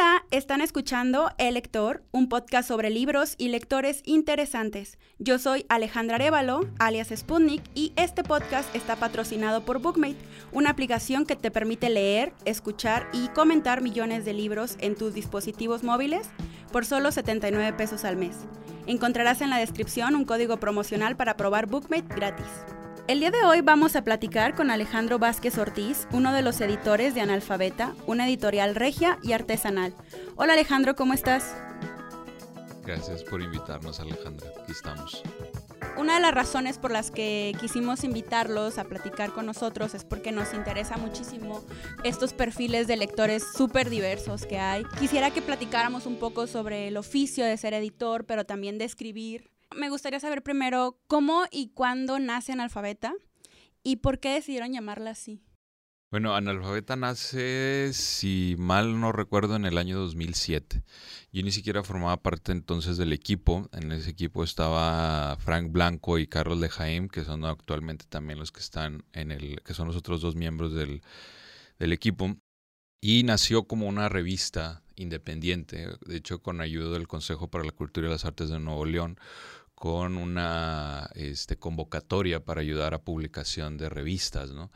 Hola, están escuchando El Lector, un podcast sobre libros y lectores interesantes. Yo soy Alejandra Arevalo, alias Sputnik, y este podcast está patrocinado por Bookmate, una aplicación que te permite leer, escuchar y comentar millones de libros en tus dispositivos móviles por solo 79 pesos al mes. Encontrarás en la descripción un código promocional para probar Bookmate gratis. El día de hoy vamos a platicar con Alejandro Vázquez Ortiz, uno de los editores de Analfabeta, una editorial regia y artesanal. Hola Alejandro, ¿cómo estás? Gracias por invitarnos Alejandra, aquí estamos. Una de las razones por las que quisimos invitarlos a platicar con nosotros es porque nos interesa muchísimo estos perfiles de lectores súper diversos que hay. Quisiera que platicáramos un poco sobre el oficio de ser editor, pero también de escribir me gustaría saber primero cómo y cuándo nace Analfabeta y por qué decidieron llamarla así. Bueno, Analfabeta nace, si mal no recuerdo, en el año 2007. Yo ni siquiera formaba parte entonces del equipo. En ese equipo estaba Frank Blanco y Carlos de Jaime, que son actualmente también los que están en el, que son los otros dos miembros del, del equipo. Y nació como una revista independiente, de hecho con ayuda del Consejo para la Cultura y las Artes de Nuevo León, con una este, convocatoria para ayudar a publicación de revistas, ¿no?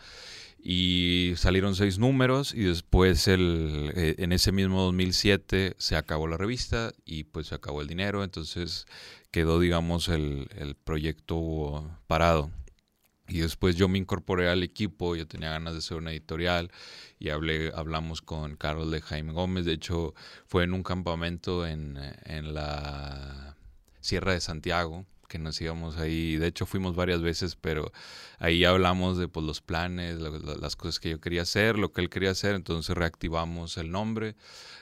Y salieron seis números y después el, eh, en ese mismo 2007 se acabó la revista y pues se acabó el dinero, entonces quedó, digamos, el, el proyecto parado. Y después yo me incorporé al equipo, yo tenía ganas de ser una editorial y hablé, hablamos con Carlos de Jaime Gómez, de hecho fue en un campamento en, en la Sierra de Santiago, que nos íbamos ahí, de hecho fuimos varias veces, pero ahí hablamos de pues, los planes, las cosas que yo quería hacer, lo que él quería hacer, entonces reactivamos el nombre,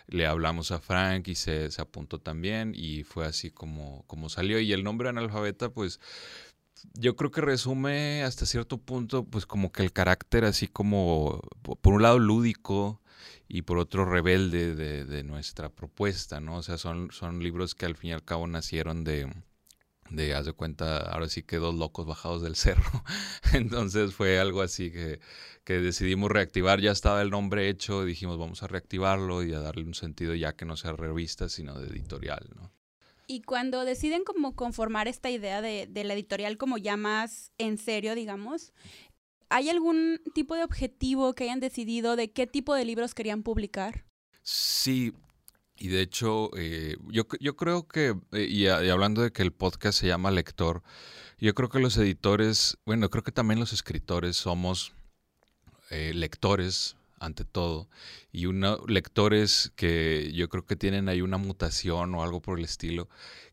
le hablamos a Frank y se, se apuntó también y fue así como, como salió. Y el nombre analfabeta pues yo creo que resume hasta cierto punto, pues como que el carácter así como, por un lado lúdico y por otro rebelde de, nuestra propuesta, ¿no? O sea, son, son libros que al fin y al cabo nacieron de, de, haz de cuenta, ahora sí que dos locos bajados del cerro. Entonces fue algo así que, que decidimos reactivar, ya estaba el nombre hecho, dijimos vamos a reactivarlo y a darle un sentido ya que no sea revista, sino de editorial, ¿no? Y cuando deciden como conformar esta idea de, la editorial como ya más en serio, digamos, ¿hay algún tipo de objetivo que hayan decidido de qué tipo de libros querían publicar? Sí, y de hecho, eh, yo, yo, creo que, eh, y, hablando de que el podcast se llama Lector, yo creo que los editores, bueno, creo que también los escritores somos eh, lectores ante todo. Y una, lectores que yo creo que tienen ahí una mutación o algo por el estilo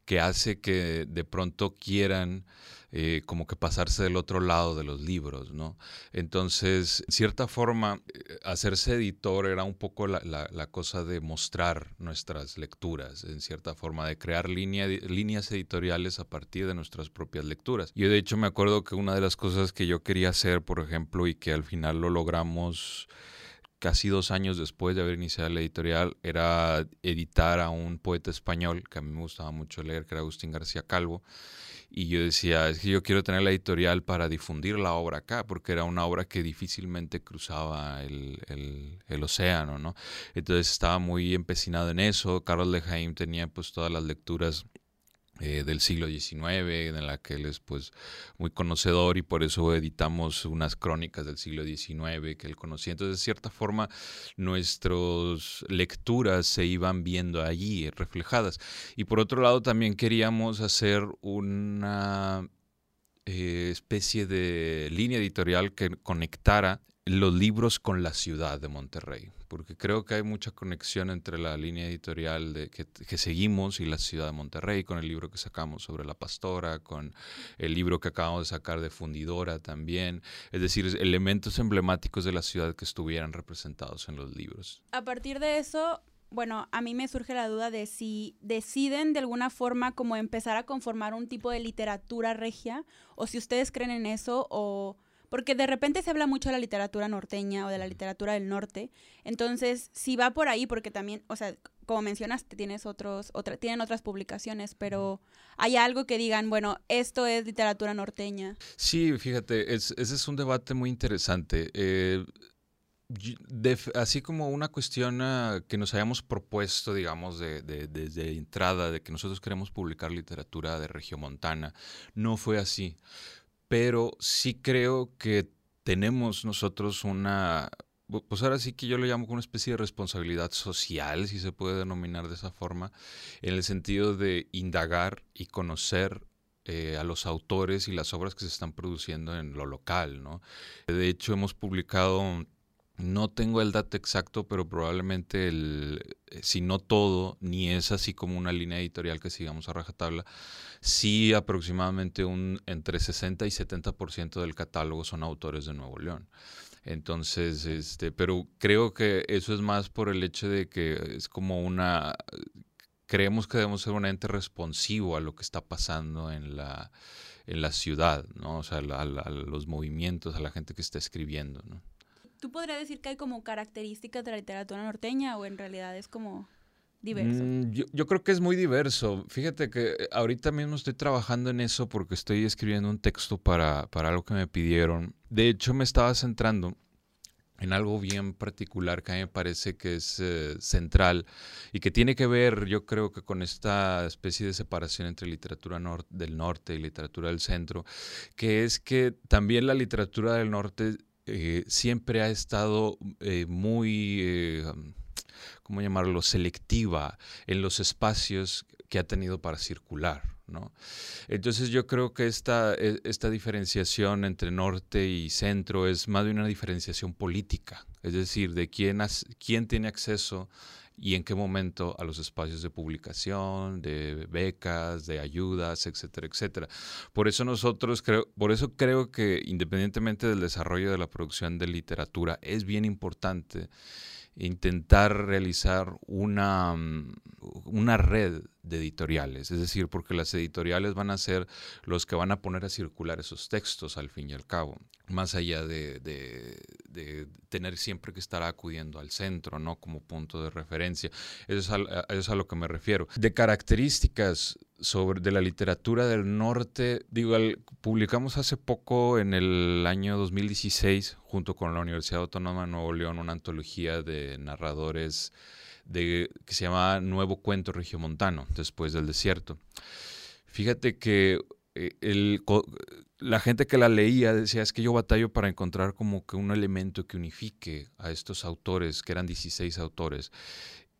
que hace que de pronto quieran eh, como que pasarse del otro lado de los libros, ¿no? Entonces, en cierta forma, eh, hacerse editor era un poco la, cosa de mostrar nuestras lecturas, en cierta forma, de crear línea, líneas editoriales a partir de nuestras propias lecturas. Yo de hecho me acuerdo que una de las cosas que yo quería hacer, por ejemplo, y que al final lo logramos casi dos años después de haber iniciado la editorial, era editar a un poeta español que a mí me gustaba mucho leer, que era Agustín García Calvo. Y yo decía, es que yo quiero tener la editorial para difundir la obra acá, porque era una obra que difícilmente cruzaba el, el, océano, ¿no? Entonces estaba muy empecinado en eso. Carlos de Jaime tenía pues todas las lecturas eh, del siglo XIX, en la que él es pues muy conocedor y por eso editamos unas crónicas del siglo XIX que él conocía. Entonces, de cierta forma, nuestras lecturas se iban viendo allí reflejadas. Y por otro lado, también queríamos hacer una eh, especie de línea editorial que conectara los libros con la ciudad de Monterrey, porque creo que hay mucha conexión entre la línea editorial de, que, seguimos y la ciudad de Monterrey, con el libro que sacamos sobre la pastora, con el libro que acabamos de sacar de Fundidora también, es decir, elementos emblemáticos de la ciudad que estuvieran representados en los libros. A partir de eso, bueno, a mí me surge la duda de si deciden de alguna forma como empezar a conformar un tipo de literatura regia, o si ustedes creen en eso, o porque de repente se habla mucho de la literatura norteña o de la literatura del norte. Entonces, si va por ahí, porque también, o sea, como mencionaste, tienes otros, otra, tienen otras publicaciones, pero hay algo que digan, bueno, esto es literatura norteña. Sí, fíjate, ese es un debate muy interesante. Eh, así como una cuestión ah, que nos hayamos propuesto, digamos, de, desde entrada, de que nosotros queremos publicar literatura de Regiomontana, no fue así. Pero sí creo que tenemos nosotros una, pues ahora sí que yo lo llamo como una especie de responsabilidad social, si se puede denominar de esa forma, en el sentido de indagar y conocer eh, a los autores y las obras que se están produciendo en lo local, ¿no? De hecho, hemos publicado, no tengo el dato exacto, pero probablemente el, eh, si no todo, ni es así como una línea editorial que sigamos a rajatabla, sí aproximadamente un entre 60 y 70% del catálogo son autores de Nuevo León. Entonces, este, pero creo que eso es más por el hecho de que es como una creemos que debemos ser un ente responsivo a lo que está pasando en la, en la ciudad, ¿no? O sea, a, los movimientos, a la gente que está escribiendo, ¿no? ¿Tú podrías decir que hay como características de la literatura norteña o en realidad es como diverso? Mm, yo, creo que es muy diverso. Fíjate que ahorita mismo estoy trabajando en eso porque estoy escribiendo un texto para, para algo que me pidieron. De hecho, me estaba centrando en algo bien particular que a mí me parece que es eh, central y que tiene que ver, yo creo que con esta especie de separación entre literatura del norte y literatura del centro, que es que también la literatura del norte eh, siempre ha estado eh, muy, ¿cómo llamarlo?, selectiva en los espacios que ha tenido para circular. ¿no? Entonces yo creo que esta, e, esta diferenciación entre norte y centro es más de una diferenciación política, es decir, de quién, quién tiene acceso y en qué momento a los espacios de publicación, de becas, de ayudas, etcétera, etcétera. Por eso nosotros creo, por eso creo que independientemente del desarrollo de la producción de literatura, es bien importante intentar realizar una, mm, una red de editoriales, es decir, porque las editoriales van a ser los que van a poner a circular esos textos al fin y al cabo, más allá de, tener siempre que estar acudiendo al centro, ¿no? Como punto de referencia. Eso es a, lo que me refiero. De características sobre de la literatura del norte, digo, publicamos hace poco en el año 2016 junto con la Universidad Autónoma de Nuevo León una antología de narradores de, que se llama Nuevo Cuento Regiomontano, después del desierto. Fíjate que eh, el, la gente que la leía decía, es que yo batallo para encontrar como que un elemento que unifique a estos autores, que eran 16 autores.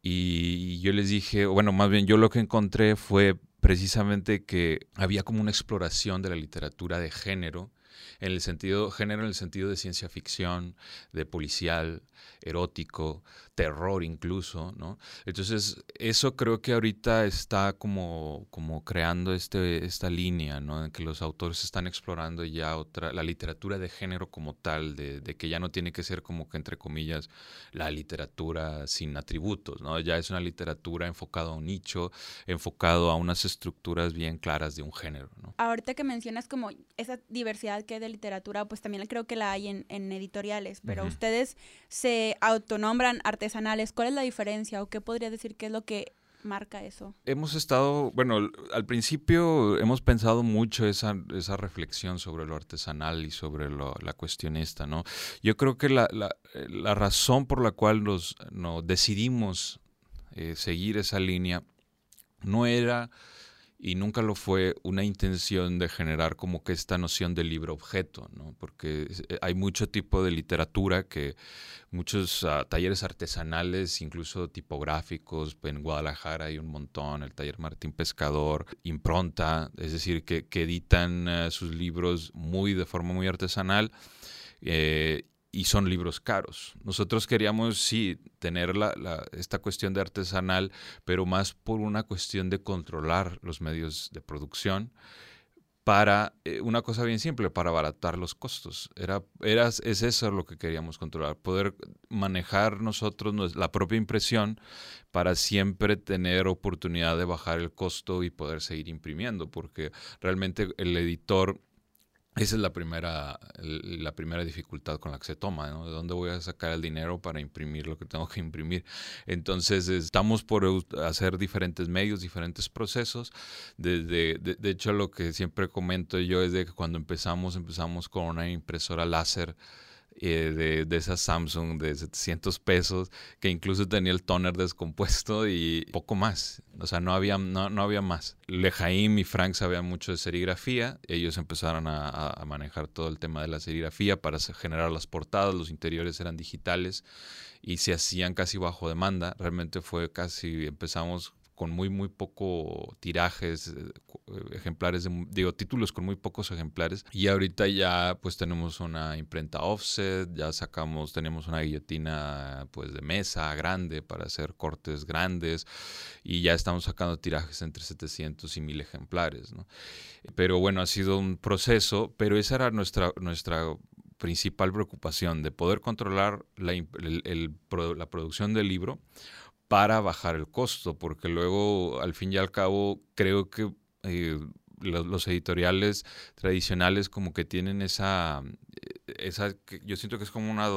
Y yo les dije, bueno, más bien yo lo que encontré fue precisamente que había como una exploración de la literatura de género en el sentido, género en el sentido de ciencia ficción, de policial, erótico, terror incluso, ¿no? Entonces, eso creo que ahorita está como, como creando este, esta línea, ¿no? En que los autores están explorando ya otra, la literatura de género como tal, de, de, que ya no tiene que ser como que, entre comillas, la literatura sin atributos, ¿no? Ya es una literatura enfocada a un nicho, enfocado a unas estructuras bien claras de un género, ¿no? Ahorita que mencionas como esa diversidad que hay de literatura, pues también creo que la hay en, en editoriales, pero ustedes se autonombran artesanales. ¿Cuál es la diferencia o qué podría decir que es lo que marca eso? Hemos estado, bueno, al principio hemos pensado mucho esa, esa reflexión sobre lo artesanal y sobre la cuestión esta, ¿no? Yo creo que la, la, la razón por la cual nos, decidimos eh, seguir esa línea no era y nunca lo fue una intención de generar como que esta noción de libro objeto, ¿no? porque eh, hay mucho tipo de literatura que muchos ah, talleres artesanales, incluso tipográficos, en Guadalajara hay un montón, el taller Martín Pescador, Impronta, es decir, que, editan eh, sus libros muy de forma muy artesanal. Eh, y son libros caros. Nosotros queríamos, sí, tener esta cuestión de artesanal, pero más por una cuestión de controlar los medios de producción para eh, una cosa bien simple, para abaratar los costos. Era, era, es eso lo que queríamos controlar, poder manejar nosotros la propia impresión para siempre tener oportunidad de bajar el costo y poder seguir imprimiendo, porque realmente el editor esa es la primera, la primera dificultad con la que se toma, ¿no? ¿De dónde voy a sacar el dinero para imprimir lo que tengo que imprimir? Entonces, estamos por hacer diferentes medios, diferentes procesos. Desde, de, de hecho, lo que siempre comento yo es de que cuando empezamos, empezamos con una impresora láser eh, de, de, esa Samsung de 700 pesos, que incluso tenía el toner descompuesto y poco más. O sea, no había, no, no había más. Lejaim y Frank sabían mucho de serigrafía. Ellos empezaron a, a, manejar todo el tema de la serigrafía para generar las portadas. Los interiores eran digitales y se hacían casi bajo demanda. Realmente fue casi, empezamos con muy, muy poco tirajes, eh, ejemplares, de, digo, títulos con muy pocos ejemplares. Y ahorita ya pues tenemos una imprenta offset, ya sacamos, tenemos una guillotina pues de mesa grande para hacer cortes grandes y ya estamos sacando tirajes entre 700 y 1000 ejemplares, ¿no? Pero bueno, ha sido un proceso, pero esa era nuestra, nuestra principal preocupación, de poder controlar la, la producción del libro para bajar el costo, porque luego, al fin y al cabo, creo que eh, los, editoriales tradicionales como que tienen esa, eh, esa, yo siento que es como una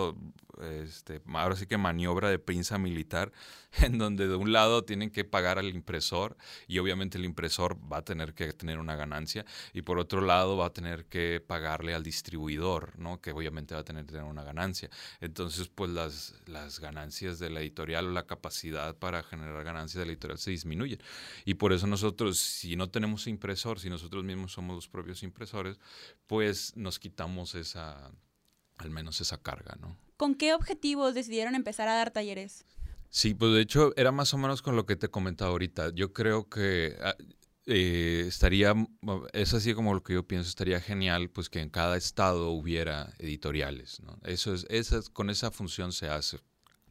este, ahora sí que maniobra de pinza militar, en donde de un lado tienen que pagar al impresor y obviamente el impresor va a tener que tener una ganancia y por otro lado va a tener que pagarle al distribuidor, ¿no? que obviamente va a tener que tener una ganancia. Entonces, pues las, las ganancias de la editorial o la capacidad para generar ganancias de la editorial se disminuyen. Y por eso nosotros, si no tenemos impresor, si nosotros mismos somos los propios impresores, pues nos quitamos esa, al menos esa carga, ¿no? ¿Con qué objetivos decidieron empezar a dar talleres? Sí, pues de hecho era más o menos con lo que te comentaba ahorita. Yo creo que ah, eh, estaría, es así como lo que yo pienso, estaría genial pues que en cada estado hubiera editoriales. ¿no? Eso es, esa, con esa función se hace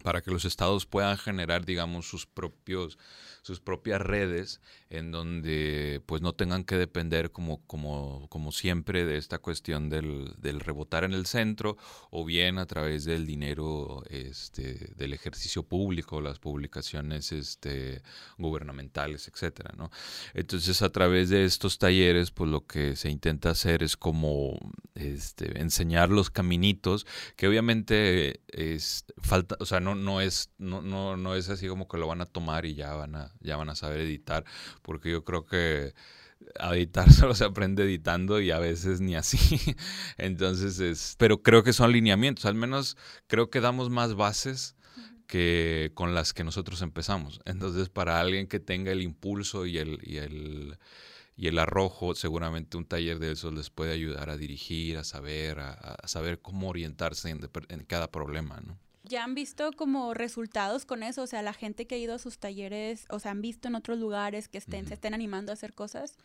para que los estados puedan generar, digamos, sus propios sus propias redes en donde pues no tengan que depender como, como, como siempre de esta cuestión del, del, rebotar en el centro o bien a través del dinero este, del ejercicio público, las publicaciones este, gubernamentales, etcétera, ¿no? Entonces a través de estos talleres pues lo que se intenta hacer es como este, enseñar los caminitos que obviamente es falta, o sea, no, no es, no, no, no es así como que lo van a tomar y ya van a ya van a saber editar, porque yo creo que a editar solo se aprende editando y a veces ni así. Entonces, es, pero creo que son lineamientos, al menos creo que damos más bases que con las que nosotros empezamos. Entonces, para alguien que tenga el impulso y el, y el, y el arrojo, seguramente un taller de esos les puede ayudar a dirigir, a saber, a, saber cómo orientarse en, en cada problema, ¿no? ¿Ya han visto como resultados con eso? O sea, la gente que ha ido a sus talleres, o sea, ¿han visto en otros lugares que estén, se estén animando a hacer cosas?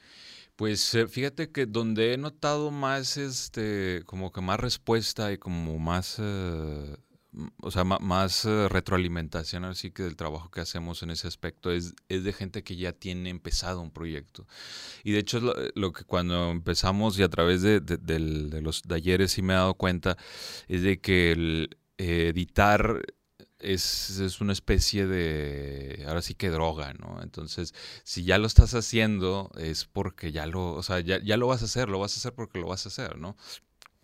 Pues eh, fíjate que donde he notado más, este, como que más respuesta y como más, eh, o sea, más eh, retroalimentación así que del trabajo que hacemos en ese aspecto es, es de gente que ya tiene empezado un proyecto. Y de hecho lo, que cuando empezamos y a través de, de los talleres sí me he dado cuenta es de que el editar es, es, una especie de, ahora sí que droga, ¿no? Entonces, si ya lo estás haciendo, es porque ya lo, o sea, ya, ya, lo vas a hacer, lo vas a hacer porque lo vas a hacer, ¿no?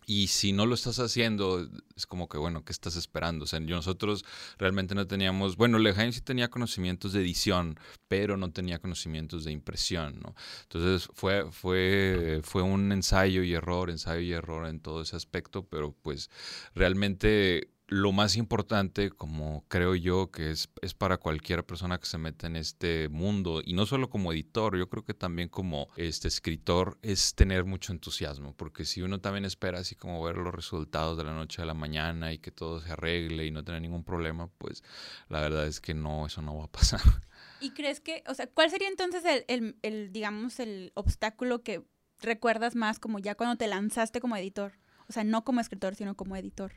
Y si no lo estás haciendo, es como que, bueno, ¿qué estás esperando? O sea, nosotros realmente no teníamos, bueno, Lejaim sí tenía conocimientos de edición, pero no tenía conocimientos de impresión, ¿no? Entonces fue, fue, fue un ensayo y error, ensayo y error en todo ese aspecto, pero pues realmente lo más importante, como creo yo, que es, es, para cualquier persona que se mete en este mundo, y no solo como editor, yo creo que también como este escritor, es tener mucho entusiasmo, porque si uno también espera así como ver los resultados de la noche a la mañana y que todo se arregle y no tener ningún problema, pues la verdad es que no, eso no va a pasar. ¿Y crees que, o sea, cuál sería entonces el, el, el digamos, el obstáculo que recuerdas más como ya cuando te lanzaste como editor? O sea, no como escritor, sino como editor.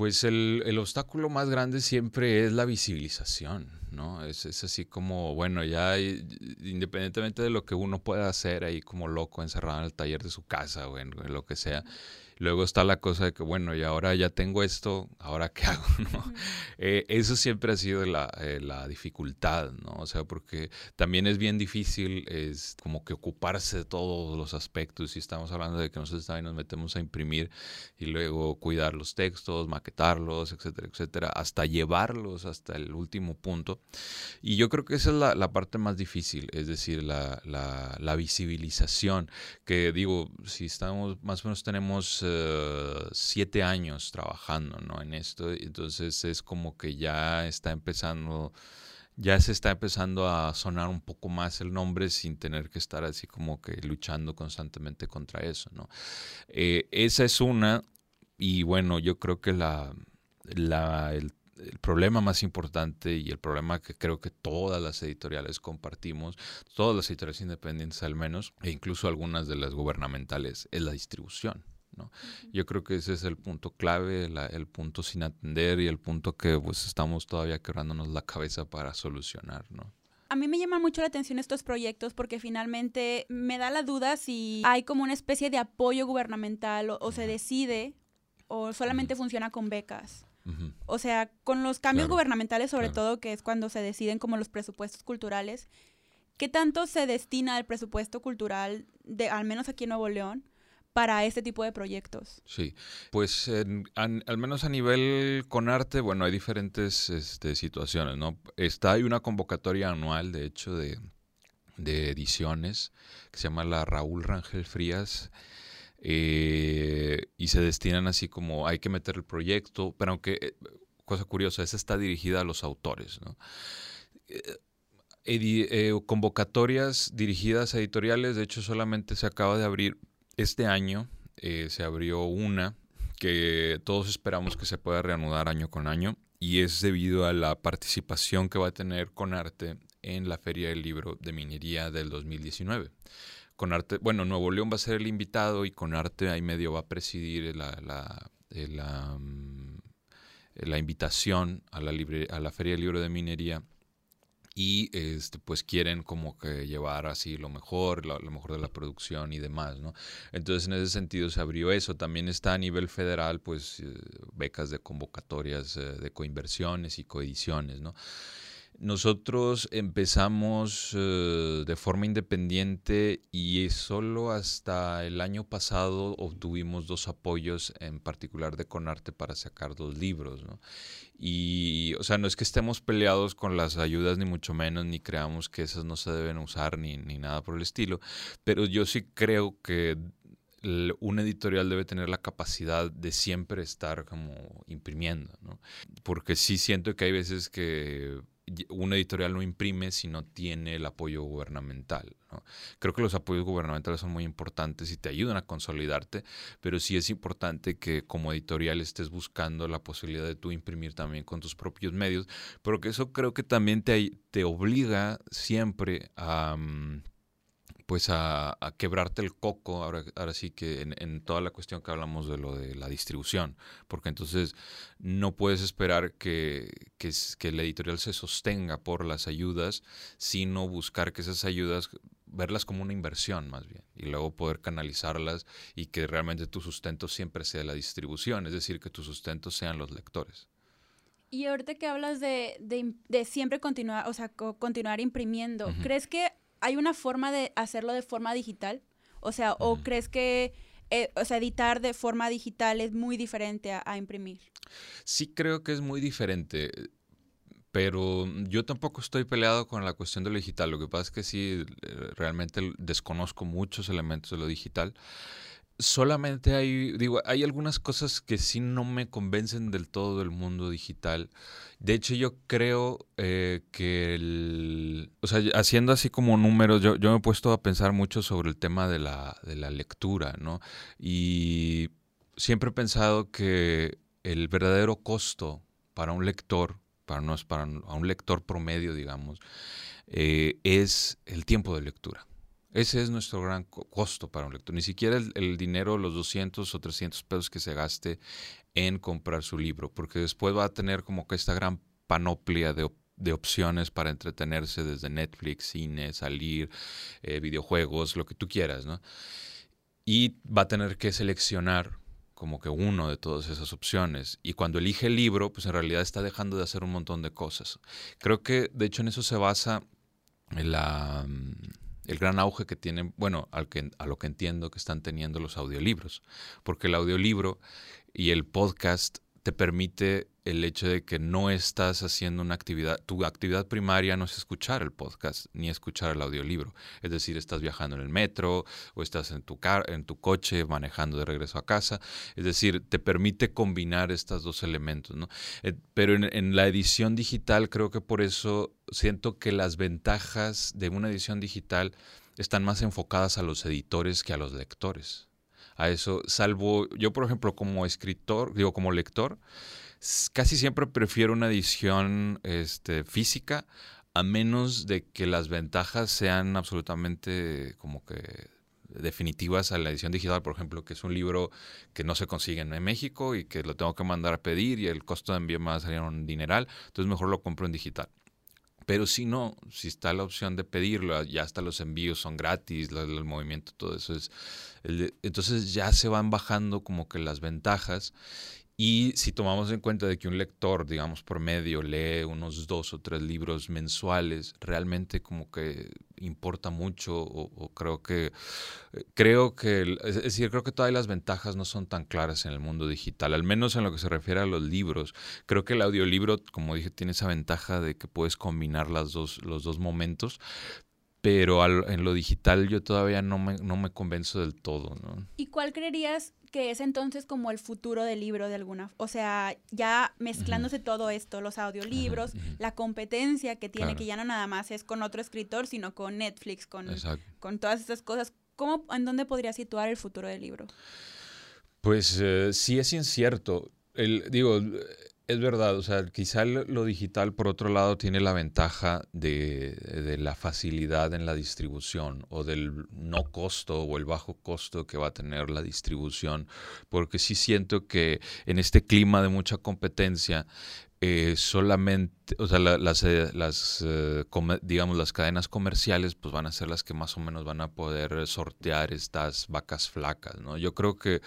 Pues el, el, obstáculo más grande siempre es la visibilización, ¿no? Es, es, así como, bueno, ya independientemente de lo que uno pueda hacer ahí como loco encerrado en el taller de su casa o en lo que sea, Luego está la cosa de que, bueno, y ahora ya tengo esto, ¿ahora qué hago? ¿no? Eh, eso siempre ha sido la, eh, la, dificultad, ¿no? O sea, porque también es bien difícil, es como que ocuparse de todos los aspectos. Y estamos hablando de que nosotros también nos metemos a imprimir y luego cuidar los textos, maquetarlos, etcétera, etcétera, hasta llevarlos hasta el último punto. Y yo creo que esa es la, parte más difícil, es decir, la, la, visibilización, que digo, si estamos, más o menos tenemos eh, siete años trabajando ¿no? en esto, entonces es como que ya está empezando ya se está empezando a sonar un poco más el nombre sin tener que estar así como que luchando constantemente contra eso, ¿no? Eh, esa es una, y bueno, yo creo que la, la el, problema más importante y el problema que creo que todas las editoriales compartimos, todas las editoriales independientes al menos, e incluso algunas de las gubernamentales, es la distribución. ¿No? Yo creo que ese es el punto clave, el punto sin atender y el punto que pues estamos todavía quebrándonos la cabeza para solucionar, ¿no? A mí me llama mucho la atención estos proyectos porque finalmente me da la duda si hay como una especie de apoyo gubernamental o, se decide o solamente funciona con becas. O sea, con los cambios gubernamentales sobre todo, que es cuando se deciden como los presupuestos culturales, ¿qué tanto se destina el presupuesto cultural, de, al menos aquí en Nuevo León, para este tipo de proyectos? Sí, pues al menos a nivel con arte, bueno, hay diferentes este, situaciones, ¿no? Está, hay una convocatoria anual, de hecho, de, ediciones, que se llama la Raúl Rangel Frías, eh, y se destinan así como hay que meter el proyecto, pero aunque, eh, cosa curiosa, esa está dirigida a los autores, ¿no? Eh, convocatorias dirigidas a editoriales, de hecho solamente se acaba de abrir este año eh, se abrió una que todos esperamos que se pueda reanudar año con año y es debido a la participación que va a tener Conarte en la Feria del Libro de Minería del 2019. Conarte, bueno, Nuevo León va a ser el invitado y Conarte ahí medio va a presidir la, la, la, mm, la invitación a la, a la Feria del Libro de Minería y este, pues quieren como que llevar así lo mejor, lo, mejor de la producción y demás, ¿no? Entonces en ese sentido se abrió eso. También está a nivel federal pues eh, becas de convocatorias eh, de coinversiones y coediciones, ¿no? Nosotros empezamos eh, de forma independiente y solo hasta el año pasado obtuvimos dos apoyos, en particular de Conarte, para sacar dos libros. Y, o sea, no es que estemos peleados con las ayudas, ni mucho menos, ni creamos que esas no se deben usar, ni, ni nada por el estilo, pero yo sí creo que un editorial debe tener la capacidad de siempre estar como imprimiendo, ¿no? Porque sí siento que hay veces que una editorial no imprime si no tiene el apoyo gubernamental. Creo que los apoyos gubernamentales son muy importantes y te ayudan a consolidarte, pero sí es importante que como editorial estés buscando la posibilidad de tú imprimir también con tus propios medios, pero que eso creo que también te, te obliga siempre a... Mm, pues a, quebrarte el coco, ahora, ahora sí que en, toda la cuestión que hablamos de lo de la distribución, porque entonces no puedes esperar que, que, que el editorial se sostenga por las ayudas, sino buscar que esas ayudas, verlas como una inversión más bien, y luego poder canalizarlas y que realmente tu sustento siempre sea la distribución, es decir, que tu sustento sean los lectores. Y ahorita que hablas de, de, siempre continuar, o sea, continuar imprimiendo, ¿crees que ¿hay una forma de hacerlo de forma digital? O sea, ¿o crees que eh, o sea, editar de forma digital es muy diferente a, imprimir? Sí creo que es muy diferente, pero yo tampoco estoy peleado con la cuestión de lo digital. Lo que pasa es que sí, eh, realmente desconozco muchos elementos de lo digital solamente hay, digo, hay algunas cosas que sí no me convencen del todo del mundo digital. De hecho, yo creo eh, que, el, o sea, haciendo así como números, yo, yo me he puesto a pensar mucho sobre el tema de la, de la lectura, ¿no? Y siempre he pensado que el verdadero costo para un lector, para, no, para un lector promedio, digamos, eh, es el tiempo de lectura. Ese es nuestro gran costo para un lector. Ni siquiera el, dinero, los 200 o 300 pesos que se gaste en comprar su libro, porque después va a tener como que esta gran panoplia de, opciones para entretenerse desde Netflix, cine, salir, eh, videojuegos, lo que tú quieras, ¿no? Y va a tener que seleccionar como que uno de todas esas opciones. Y cuando elige el libro, pues en realidad está dejando de hacer un montón de cosas. Creo que de hecho en eso se basa la el gran auge que tienen, bueno, al que, a lo que entiendo que están teniendo los audiolibros, porque el audiolibro y el podcast te permite el hecho de que no estás haciendo una actividad, tu actividad primaria no es escuchar el podcast ni escuchar el audiolibro. Es decir, estás viajando en el metro o estás en tu, en tu coche manejando de regreso a casa. Es decir, te permite combinar estos dos elementos. ¿no? Eh, pero en la edición digital creo que por eso siento que las ventajas de una edición digital están más enfocadas a los editores que a los lectores. A eso, salvo yo, por ejemplo, como escritor, digo, como lector, casi siempre prefiero una edición este, física, a menos de que las ventajas sean absolutamente como que definitivas a la edición digital, por ejemplo, que es un libro que no se consigue en México y que lo tengo que mandar a pedir y el costo de envío me va a salir un dineral, entonces mejor lo compro en digital. Pero si no, si está la opción de pedirlo, ya hasta los envíos son gratis, el, movimiento, todo eso es... entonces ya se van bajando como que las ventajas y si tomamos en cuenta de que un lector, digamos, por medio lee unos dos o tres libros mensuales, realmente como que importa mucho o, creo que, creo que, es decir, creo que todas las ventajas no son tan claras en el mundo digital, al menos en lo que se refiere a los libros. Creo que el audiolibro, como dije, tiene esa ventaja de que puedes combinar las dos, los dos momentos, pero en lo digital yo todavía no me, no me convenzo del todo. ¿no? ¿Y cuál creerías que es entonces como el futuro del libro de alguna, o sea, ya mezclándose todo esto, los audiolibros, la competencia que tiene, que ya no nada más es con otro escritor, sino con Netflix, con, con todas estas cosas. ¿Cómo, en dónde podría situar el futuro del libro? Pues eh, sí es incierto. El, digo, es verdad, o sea, quizá lo digital por otro lado tiene la ventaja de, la facilidad en la distribución o del no costo o el bajo costo que va a tener la distribución, porque sí siento que en este clima de mucha competencia, eh, solamente, o sea, las, eh, eh, digamos, las cadenas comerciales, pues van a ser las que más o menos van a poder sortear estas vacas flacas, ¿no? Yo creo que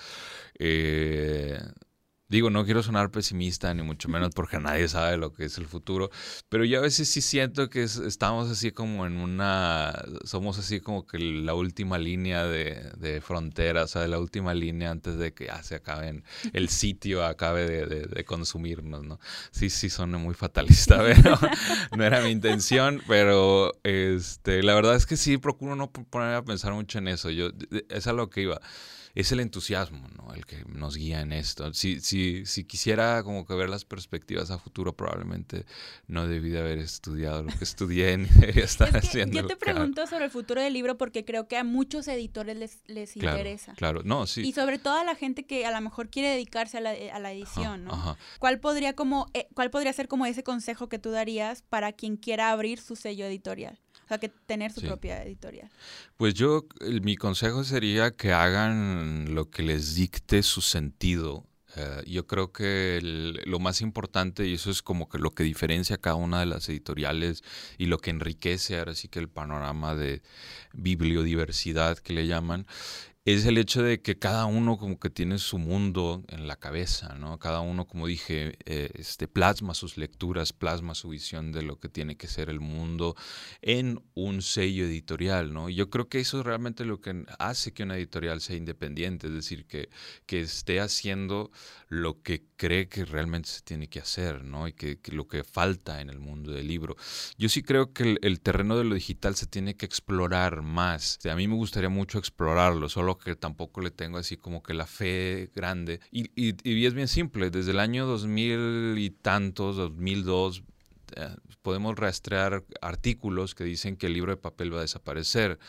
Digo, no quiero sonar pesimista, ni mucho menos porque nadie sabe lo que es el futuro, pero yo a veces sí siento que estamos así como en una, somos así como que la última línea de, de frontera, o sea, de la última línea antes de que ya se acaben, el sitio acabe de, consumirnos, ¿no? Sí, sí, suena muy fatalista, pero no era mi intención, pero este, la verdad es que sí, procuro no ponerme a pensar mucho en eso, yo, es a lo que iba es el entusiasmo, ¿no? El que nos guía en esto. Si, si, si quisiera como que ver las perspectivas a futuro, probablemente no debí de haber estudiado lo que estudié ni debería estar haciendo. Yo te pregunto sobre el futuro del libro porque creo que a muchos editores les, les interesa. Claro, no, sí. Y sobre todo a la gente que a lo mejor quiere dedicarse a la, a la edición, ¿no? ¿Cuál podría como, eh, cuál podría ser como ese consejo que tú darías para quien quiera abrir su sello editorial? Sea, que tener su propia editorial. Pues yo, mi consejo sería que hagan lo que les dicte su sentido. Eh, yo creo que lo más importante, y eso es como que lo que diferencia cada una de las editoriales y lo que enriquece ahora sí que el panorama de bibliodiversidad que le llaman, es el hecho de que cada uno como que tiene su mundo en la cabeza, ¿no? Cada uno, como dije, eh, este, plasma sus lecturas, plasma su visión de lo que tiene que ser el mundo en un sello editorial, ¿no? yo creo que eso es realmente lo que hace que una editorial sea independiente, es decir, que, que esté haciendo lo que cree que realmente se tiene que hacer, ¿no? Y que, lo que falta en el mundo del libro. Yo sí creo que el, terreno de lo digital se tiene que explorar más. a mí me gustaría mucho explorarlo, solo que tampoco le tengo así como que la fe grande. Y, y, es bien simple, desde el año 2000 y tantos, 2002, eh, podemos rastrear artículos que dicen que el libro de papel va a desaparecer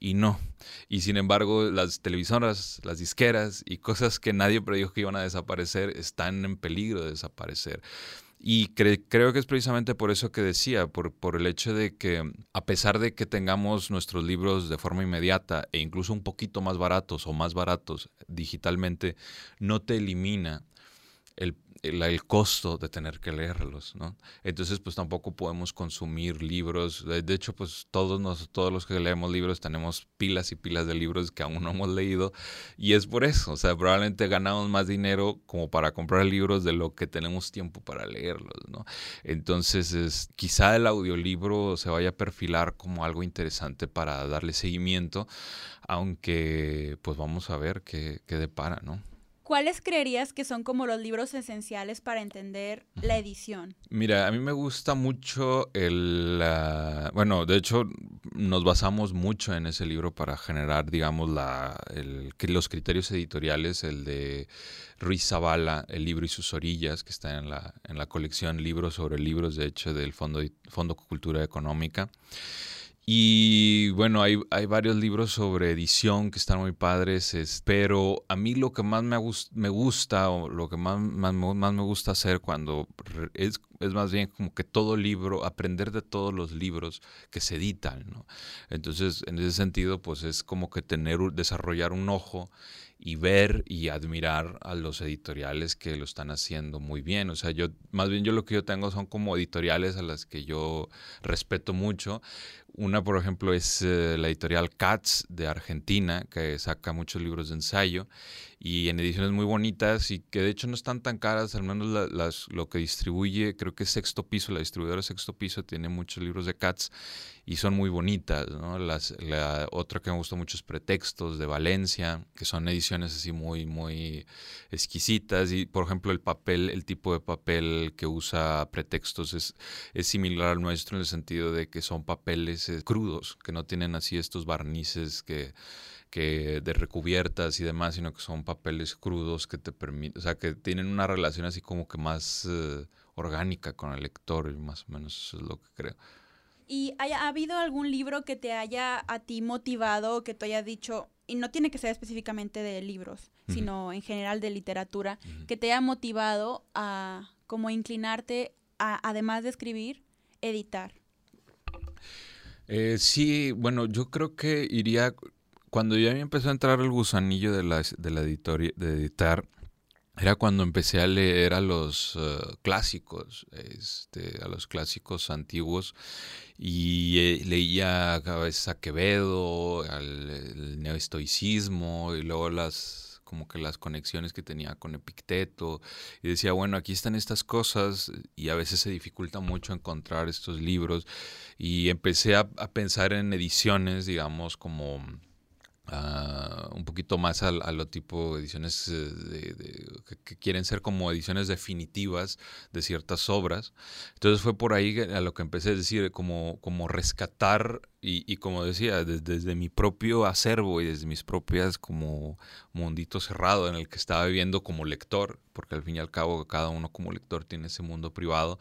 y no. Y sin embargo, las televisoras, las disqueras y cosas que nadie predijo que iban a desaparecer están en peligro de desaparecer. Y creo que es precisamente por eso que decía, por, por el hecho de que a pesar de que tengamos nuestros libros de forma inmediata e incluso un poquito más baratos o más baratos digitalmente, no te elimina el, el, costo de tener que leerlos, ¿no? Entonces, pues tampoco podemos consumir libros. De, hecho, pues todos, todos los que leemos libros tenemos pilas y pilas de libros que aún no hemos leído y es por eso, o sea, probablemente ganamos más dinero como para comprar libros de lo que tenemos tiempo para leerlos, ¿no? Entonces, es, quizá el audiolibro se vaya a perfilar como algo interesante para darle seguimiento, aunque pues vamos a ver qué, qué depara, ¿no? ¿Cuáles creerías que son como los libros esenciales para entender la edición? Mira, a mí me gusta mucho el... bueno, de hecho, nos basamos mucho en ese libro para generar, digamos, la, los criterios editoriales, el de Ruiz Zavala, El libro y sus orillas, que está en la, en la colección Libros sobre libros, de hecho, del Fondo, Fondo Cultura Económica. Y bueno, hay, hay, varios libros sobre edición que están muy padres, pero a mí lo que más me, me gusta o lo que más, más, más, me gusta hacer cuando es, es, más bien como que todo libro, aprender de todos los libros que se editan, ¿no? Entonces, en ese sentido, pues es como que tener, desarrollar un ojo y ver y admirar a los editoriales que lo están haciendo muy bien. O sea, yo, más bien yo lo que yo tengo son como editoriales a las que yo respeto mucho. Una, por ejemplo, es eh, la editorial Katz de Argentina, que saca muchos libros de ensayo y en ediciones muy bonitas y que de hecho no están tan caras, al menos las, lo que distribuye, creo que es Sexto Piso, la distribuidora Sexto Piso tiene muchos libros de Cats y son muy bonitas. ¿no? Las, la otra que me gusta mucho es Pretextos de Valencia, que son ediciones así muy, muy exquisitas y por ejemplo el papel, el tipo de papel que usa Pretextos es, es similar al nuestro en el sentido de que son papeles crudos, que no tienen así estos barnices que que de recubiertas y demás, sino que son papeles crudos que te permiten, o sea, que tienen una relación así como que más eh, orgánica con el lector, y más o menos eso es lo que creo. ¿Y haya, ha habido algún libro que te haya a ti motivado, que te haya dicho, y no tiene que ser específicamente de libros, sino en general de literatura, que te haya motivado a como inclinarte a, además de escribir, editar? Eh, sí, bueno, yo creo que iría cuando ya me empezó a entrar el gusanillo de la, de la de editar, era cuando empecé a leer a los eh, clásicos, este, a los clásicos antiguos, y eh, leía a veces a Quevedo, al neoestoicismo, y luego las como que las conexiones que tenía con Epicteto, y decía, bueno, aquí están estas cosas, y a veces se dificulta mucho encontrar estos libros, y empecé a pensar en ediciones, digamos, como un poquito más a, lo tipo ediciones eh, de, que, quieren ser como ediciones definitivas de ciertas obras. Entonces fue por ahí a lo que empecé a decir, como, como rescatar y, como decía, desde, mi propio acervo y desde mis propias como mundito cerrado en el que estaba viviendo como lector, porque al fin y al cabo cada uno como lector tiene ese mundo privado,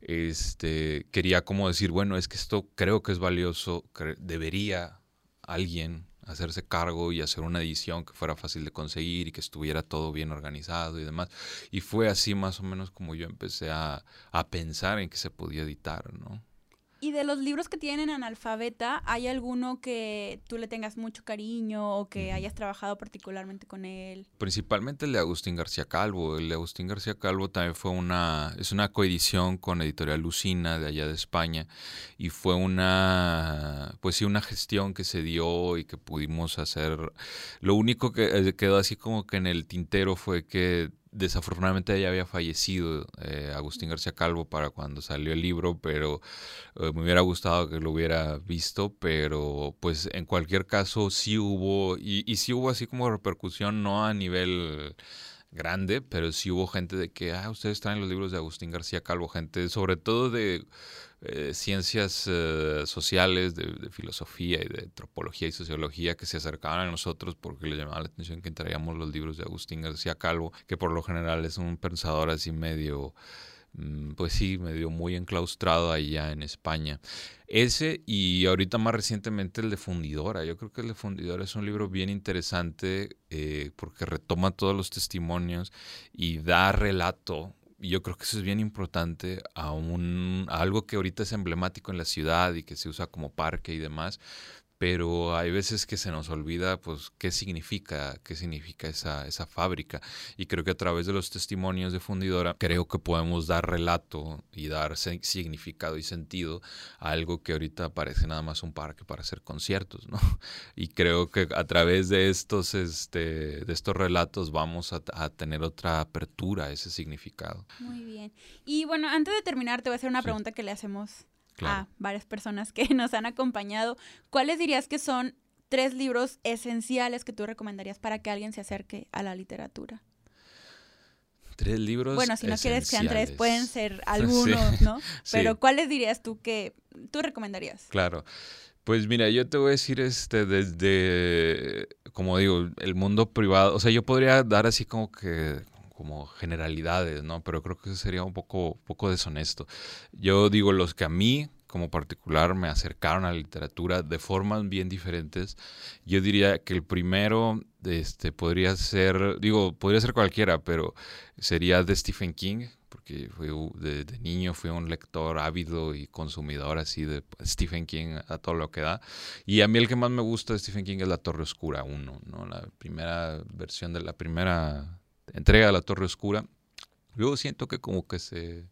este, quería como decir, bueno, es que esto creo que es valioso, debería alguien hacerse cargo y hacer una edición que fuera fácil de conseguir y que estuviera todo bien organizado y demás. Y fue así más o menos como yo empecé a, a pensar en que se podía editar, ¿no? Y de los libros que tienen analfabeta, ¿hay alguno que tú le tengas mucho cariño o que hayas trabajado particularmente con él? Principalmente el de Agustín García Calvo. El de Agustín García Calvo también fue una, es una coedición con Editorial Lucina de allá de España y fue una, pues sí, una gestión que se dio y que pudimos hacer. Lo único que eh, quedó así como que en el tintero fue que desafortunadamente ya había fallecido eh, Agustín García Calvo para cuando salió el libro, pero eh, me hubiera gustado que lo hubiera visto, pero pues en cualquier caso sí hubo, y, y sí hubo así como repercusión, no a nivel grande, pero sí hubo gente de que, ah, ustedes traen los libros de Agustín García Calvo, gente sobre todo de eh, ciencias eh, sociales, de, filosofía y de antropología y sociología que se acercaban a nosotros porque les llamaba la atención que traíamos los libros de Agustín García Calvo, que por lo general es un pensador así medio mm, pues sí, medio muy enclaustrado allá en España. Ese y ahorita más recientemente el de Fundidora. Yo creo que el de Fundidora es un libro bien interesante eh, porque retoma todos los testimonios y da relato yo creo que eso es bien importante a, un, a algo que ahorita es emblemático en la ciudad y que se usa como parque y demás, pero hay veces que se nos olvida pues qué significa, qué significa esa, esa fábrica. Y creo que a través de los testimonios de Fundidora, creo que podemos dar relato y dar significado y sentido a algo que ahorita parece nada más un parque para hacer conciertos, ¿no? Y creo que a través de estos, este, de estos relatos vamos a, tener otra apertura a ese significado. Muy bien. Y bueno, antes de terminar, te voy a hacer una pregunta que le hacemos a varias personas que nos han acompañado. ¿Cuáles dirías que son tres libros esenciales que tú recomendarías para que alguien se acerque a la literatura? Tres libros. Bueno, si no quieres que sean tres, pueden ser algunos, ¿no? Pero ¿cuáles dirías tú que tú recomendarías? Claro. Pues mira, yo te voy a decir este desde, como digo, el mundo privado. O sea, yo podría dar así como que como generalidades, ¿no? Pero creo que eso sería un poco, poco deshonesto. Yo digo los que a mí como particular me acercaron a la literatura de formas bien diferentes. Yo diría que el primero este, podría ser, digo, podría ser cualquiera, pero sería de Stephen King, porque fui, de, niño fui un lector ávido y consumidor así de Stephen King a todo lo que da. Y a mí el que más me gusta de Stephen King es La Torre Oscura 1, ¿no? la primera versión de la primera entrega de La Torre Oscura. Luego siento que como que se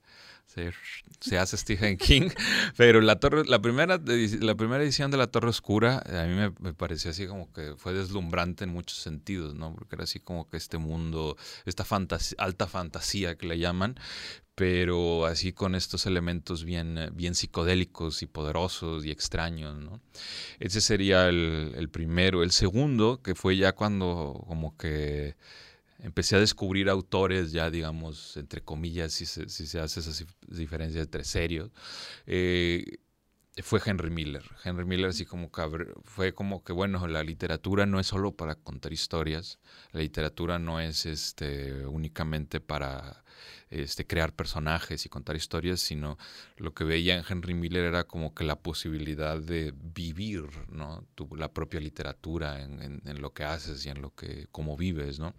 se, hace Stephen King, pero la torre, la primera, la primera edición de La Torre Oscura a mí me, pareció así como que fue deslumbrante en muchos sentidos, ¿no? Porque era así como que este mundo, esta alta fantasía que le llaman, pero así con estos elementos bien, bien psicodélicos y poderosos y extraños, ¿no? Ese sería el, el primero. El segundo, que fue ya cuando como que empecé a descubrir autores ya, digamos, entre comillas, si se, hace esa diferencia entre serios, eh, fue Henry Miller. Henry Miller así como que fue como que, bueno, la literatura no es solo para contar historias, la literatura no es este, únicamente para este, crear personajes y contar historias, sino lo que veía en Henry Miller era como que la posibilidad de vivir, ¿no? la propia literatura en, en, en, lo que haces y en lo que, cómo vives, ¿no?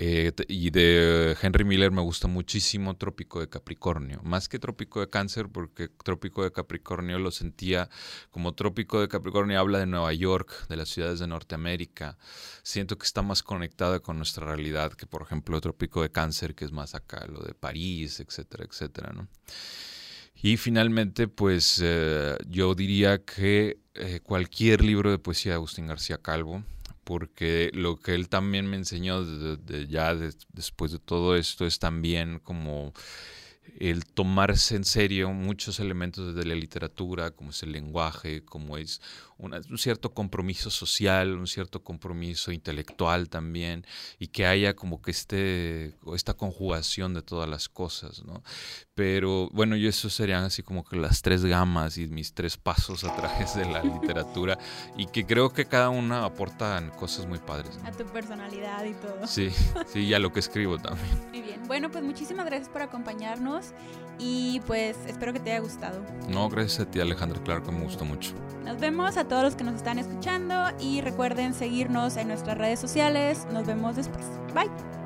Eh, y de Henry Miller me gusta muchísimo Trópico de Capricornio, más que Trópico de Cáncer, porque Trópico de Capricornio lo sentía como Trópico de Capricornio habla de Nueva York, de las ciudades de Norteamérica. Siento que está más conectada con nuestra realidad que, por ejemplo, Trópico de Cáncer, que es más acá, lo de París, etcétera, etcétera, ¿no? Y finalmente, pues eh, yo diría que eh, cualquier libro de poesía de Agustín García Calvo, porque lo que él también me enseñó ya después de todo esto es también como el tomarse en serio muchos elementos de la literatura, como es el lenguaje, como es un cierto compromiso social, un cierto compromiso intelectual también, y que haya como que este, esta conjugación de todas las cosas, ¿no? Pero bueno, yo eso serían así como que las tres gamas y mis tres pasos a través de la literatura, y que creo que cada una aporta cosas muy padres. A tu personalidad y todo. Sí, sí, y a lo que escribo también. Muy bien, bueno, pues muchísimas gracias por acompañarnos y pues espero que te haya gustado. No, gracias a ti Alejandra, claro que me gustó mucho. Nos vemos a todos los que nos están escuchando y recuerden seguirnos en nuestras redes sociales. Nos vemos después. Bye.